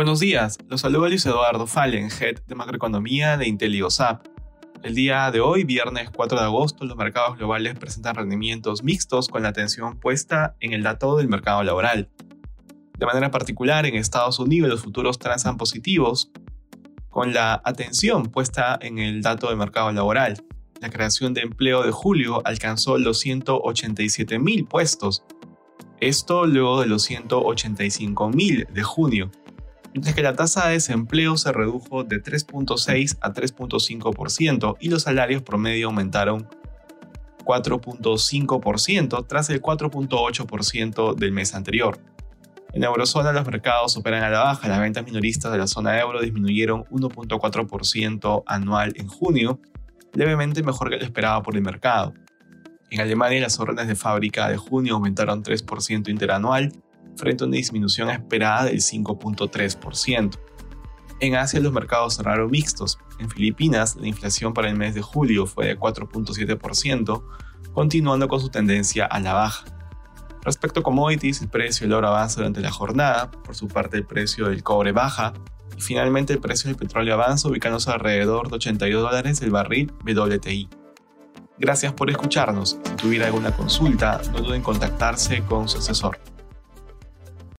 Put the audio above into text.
Buenos días, los saluda Luis Eduardo Fallen, Head de Macroeconomía de IntelioSAP. El día de hoy, viernes 4 de agosto, los mercados globales presentan rendimientos mixtos con la atención puesta en el dato del mercado laboral. De manera particular, en Estados Unidos los futuros transan positivos, con la atención puesta en el dato del mercado laboral. La creación de empleo de julio alcanzó los 187 mil puestos, esto luego de los 185 mil de junio mientras que la tasa de desempleo se redujo de 3.6 a 3.5% y los salarios promedio aumentaron 4.5% tras el 4.8% del mes anterior. En la eurozona los mercados operan a la baja, las ventas minoristas de la zona euro disminuyeron 1.4% anual en junio, levemente mejor que lo esperado por el mercado. En Alemania las órdenes de fábrica de junio aumentaron 3% interanual frente a una disminución esperada del 5.3%. En Asia los mercados cerraron mixtos. En Filipinas la inflación para el mes de julio fue de 4.7%, continuando con su tendencia a la baja. Respecto a commodities, el precio del oro avanza durante la jornada, por su parte el precio del cobre baja, y finalmente el precio del petróleo avanza ubicándose alrededor de 82 dólares el barril WTI. Gracias por escucharnos. Si tuviera alguna consulta, no duden en contactarse con su asesor.